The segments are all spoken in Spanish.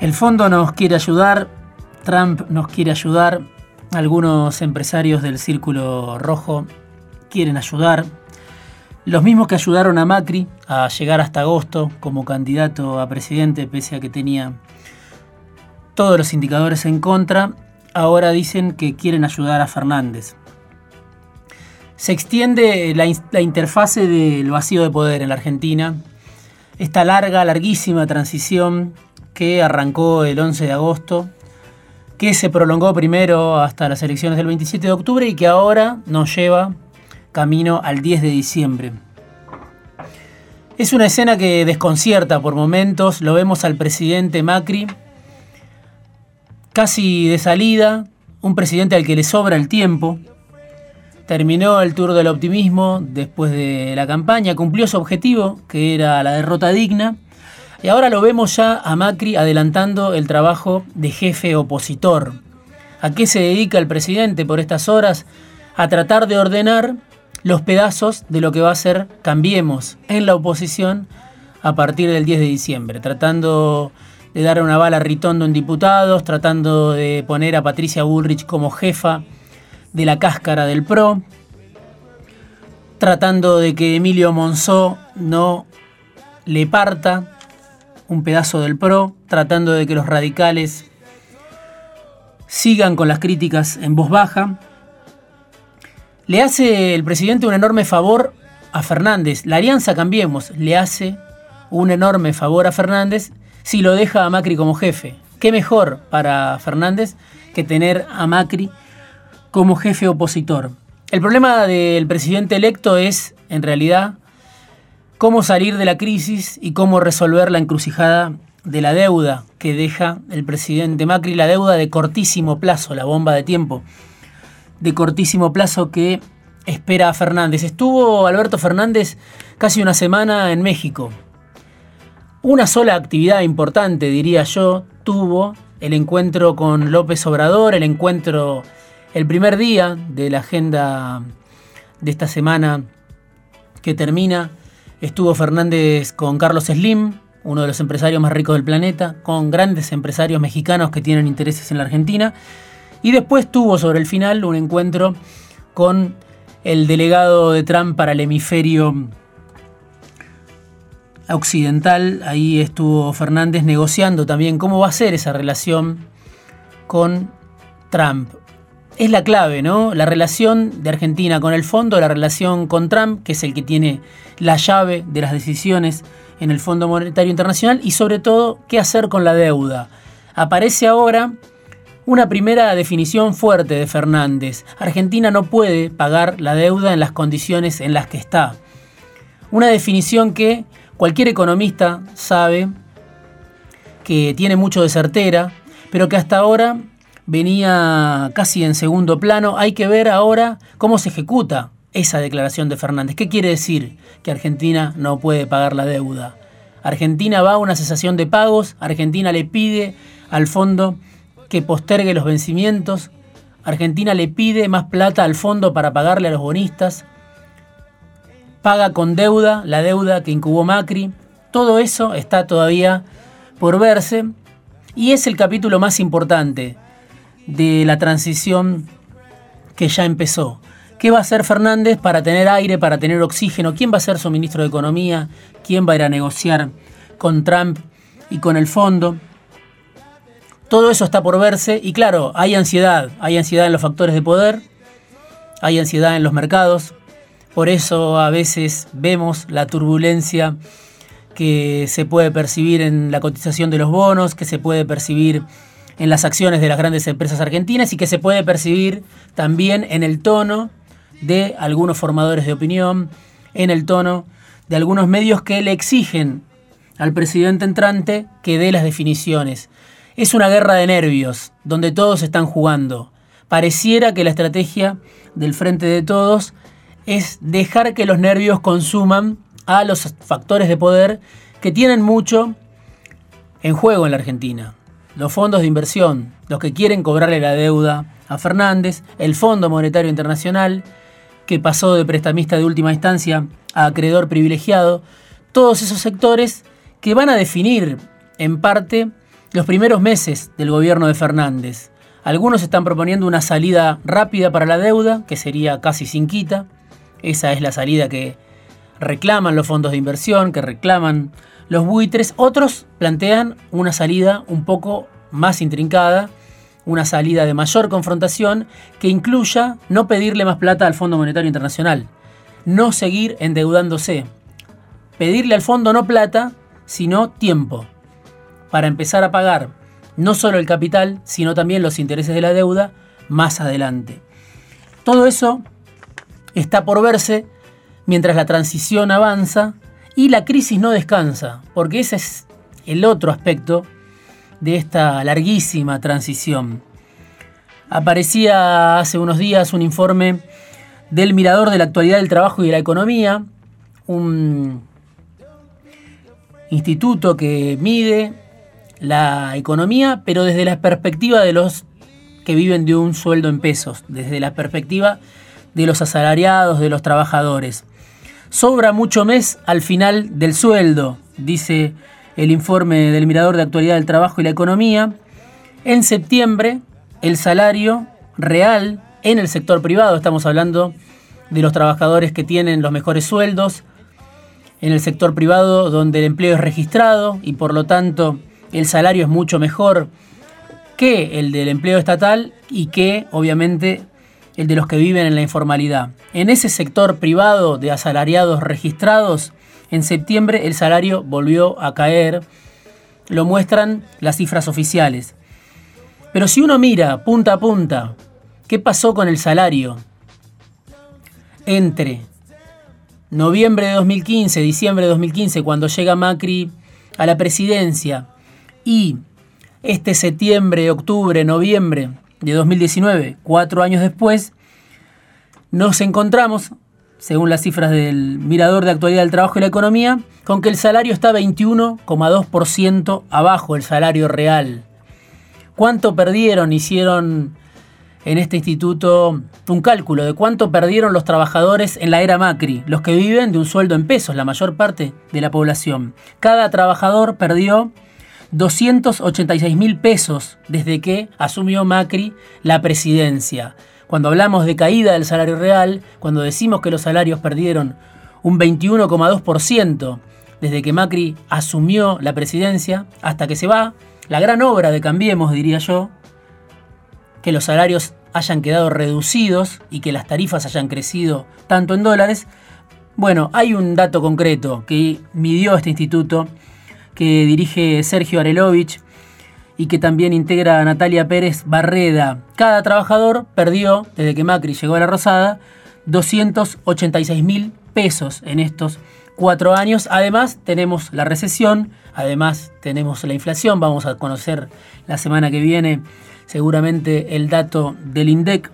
El fondo nos quiere ayudar, Trump nos quiere ayudar, algunos empresarios del Círculo Rojo quieren ayudar, los mismos que ayudaron a Macri a llegar hasta agosto como candidato a presidente, pese a que tenía todos los indicadores en contra, ahora dicen que quieren ayudar a Fernández. Se extiende la, la interfase del vacío de poder en la Argentina, esta larga, larguísima transición que arrancó el 11 de agosto, que se prolongó primero hasta las elecciones del 27 de octubre y que ahora nos lleva camino al 10 de diciembre. Es una escena que desconcierta por momentos, lo vemos al presidente Macri casi de salida, un presidente al que le sobra el tiempo, terminó el tour del optimismo después de la campaña, cumplió su objetivo, que era la derrota digna, y ahora lo vemos ya a Macri adelantando el trabajo de jefe opositor. ¿A qué se dedica el presidente por estas horas? A tratar de ordenar los pedazos de lo que va a ser Cambiemos en la oposición a partir del 10 de diciembre, tratando de dar una bala a Ritondo en diputados, tratando de poner a Patricia Bullrich como jefa de la cáscara del PRO, tratando de que Emilio Monzó no le parta un pedazo del PRO, tratando de que los radicales sigan con las críticas en voz baja. Le hace el presidente un enorme favor a Fernández. La alianza Cambiemos le hace un enorme favor a Fernández si lo deja a Macri como jefe. ¿Qué mejor para Fernández que tener a Macri como jefe opositor? El problema del presidente electo es, en realidad, cómo salir de la crisis y cómo resolver la encrucijada de la deuda que deja el presidente Macri, la deuda de cortísimo plazo, la bomba de tiempo de cortísimo plazo que espera a Fernández. Estuvo Alberto Fernández casi una semana en México. Una sola actividad importante, diría yo, tuvo el encuentro con López Obrador, el encuentro, el primer día de la agenda de esta semana que termina Estuvo Fernández con Carlos Slim, uno de los empresarios más ricos del planeta, con grandes empresarios mexicanos que tienen intereses en la Argentina. Y después tuvo sobre el final un encuentro con el delegado de Trump para el hemisferio occidental. Ahí estuvo Fernández negociando también cómo va a ser esa relación con Trump es la clave, ¿no? La relación de Argentina con el fondo, la relación con Trump, que es el que tiene la llave de las decisiones en el Fondo Monetario Internacional, y sobre todo, qué hacer con la deuda. Aparece ahora una primera definición fuerte de Fernández. Argentina no puede pagar la deuda en las condiciones en las que está. Una definición que cualquier economista sabe que tiene mucho de certera, pero que hasta ahora venía casi en segundo plano. Hay que ver ahora cómo se ejecuta esa declaración de Fernández. ¿Qué quiere decir? Que Argentina no puede pagar la deuda. Argentina va a una cesación de pagos, Argentina le pide al fondo que postergue los vencimientos, Argentina le pide más plata al fondo para pagarle a los bonistas, paga con deuda la deuda que incubó Macri. Todo eso está todavía por verse y es el capítulo más importante de la transición que ya empezó. ¿Qué va a hacer Fernández para tener aire, para tener oxígeno? ¿Quién va a ser su ministro de Economía? ¿Quién va a ir a negociar con Trump y con el fondo? Todo eso está por verse y claro, hay ansiedad, hay ansiedad en los factores de poder, hay ansiedad en los mercados, por eso a veces vemos la turbulencia que se puede percibir en la cotización de los bonos, que se puede percibir en las acciones de las grandes empresas argentinas y que se puede percibir también en el tono de algunos formadores de opinión, en el tono de algunos medios que le exigen al presidente entrante que dé las definiciones. Es una guerra de nervios, donde todos están jugando. Pareciera que la estrategia del frente de todos es dejar que los nervios consuman a los factores de poder que tienen mucho en juego en la Argentina los fondos de inversión, los que quieren cobrarle la deuda a Fernández, el Fondo Monetario Internacional, que pasó de prestamista de última instancia a acreedor privilegiado, todos esos sectores que van a definir en parte los primeros meses del gobierno de Fernández. Algunos están proponiendo una salida rápida para la deuda, que sería casi sin quita. Esa es la salida que reclaman los fondos de inversión, que reclaman los buitres. Otros plantean una salida un poco más intrincada, una salida de mayor confrontación que incluya no pedirle más plata al Fondo Monetario Internacional, no seguir endeudándose, pedirle al fondo no plata, sino tiempo, para empezar a pagar no solo el capital, sino también los intereses de la deuda más adelante. Todo eso está por verse mientras la transición avanza y la crisis no descansa, porque ese es el otro aspecto de esta larguísima transición. Aparecía hace unos días un informe del Mirador de la Actualidad del Trabajo y de la Economía, un instituto que mide la economía, pero desde la perspectiva de los que viven de un sueldo en pesos, desde la perspectiva de los asalariados, de los trabajadores. Sobra mucho mes al final del sueldo, dice el informe del Mirador de Actualidad del Trabajo y la Economía. En septiembre, el salario real en el sector privado, estamos hablando de los trabajadores que tienen los mejores sueldos, en el sector privado donde el empleo es registrado y por lo tanto el salario es mucho mejor que el del empleo estatal y que obviamente el de los que viven en la informalidad. En ese sector privado de asalariados registrados, en septiembre el salario volvió a caer, lo muestran las cifras oficiales. Pero si uno mira punta a punta, ¿qué pasó con el salario entre noviembre de 2015, diciembre de 2015, cuando llega Macri a la presidencia, y este septiembre, octubre, noviembre de 2019, cuatro años después, nos encontramos, según las cifras del Mirador de Actualidad del Trabajo y la Economía, con que el salario está 21,2% abajo del salario real. ¿Cuánto perdieron? Hicieron en este instituto un cálculo de cuánto perdieron los trabajadores en la era Macri, los que viven de un sueldo en pesos, la mayor parte de la población. Cada trabajador perdió 286 mil pesos desde que asumió Macri la presidencia. Cuando hablamos de caída del salario real, cuando decimos que los salarios perdieron un 21,2% desde que Macri asumió la presidencia hasta que se va, la gran obra de Cambiemos, diría yo, que los salarios hayan quedado reducidos y que las tarifas hayan crecido tanto en dólares, bueno, hay un dato concreto que midió este instituto que dirige Sergio Arelovich y que también integra Natalia Pérez Barreda. Cada trabajador perdió, desde que Macri llegó a la Rosada, 286 mil pesos en estos cuatro años. Además, tenemos la recesión, además tenemos la inflación. Vamos a conocer la semana que viene seguramente el dato del INDEC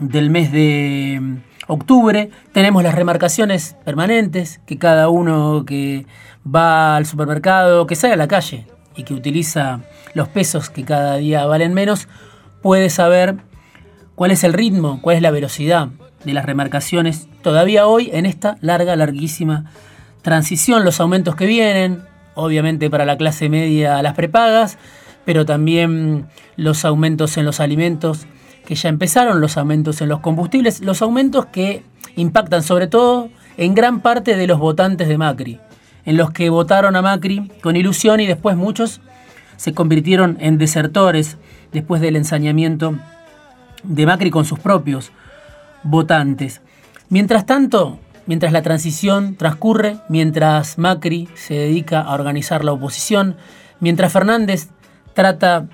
del mes de octubre. Tenemos las remarcaciones permanentes, que cada uno que va al supermercado, que sale a la calle y que utiliza los pesos que cada día valen menos, puede saber cuál es el ritmo, cuál es la velocidad de las remarcaciones todavía hoy en esta larga, larguísima transición, los aumentos que vienen, obviamente para la clase media las prepagas, pero también los aumentos en los alimentos que ya empezaron, los aumentos en los combustibles, los aumentos que impactan sobre todo en gran parte de los votantes de Macri, en los que votaron a Macri con ilusión y después muchos se convirtieron en desertores después del ensañamiento de Macri con sus propios votantes. Mientras tanto, mientras la transición transcurre, mientras Macri se dedica a organizar la oposición, mientras Fernández trata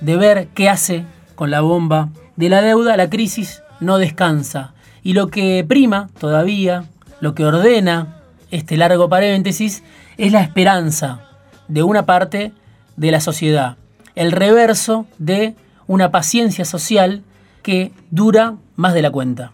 de ver qué hace con la bomba de la deuda, la crisis no descansa. Y lo que prima todavía, lo que ordena este largo paréntesis, es la esperanza de una parte de la sociedad, el reverso de una paciencia social que dura más de la cuenta.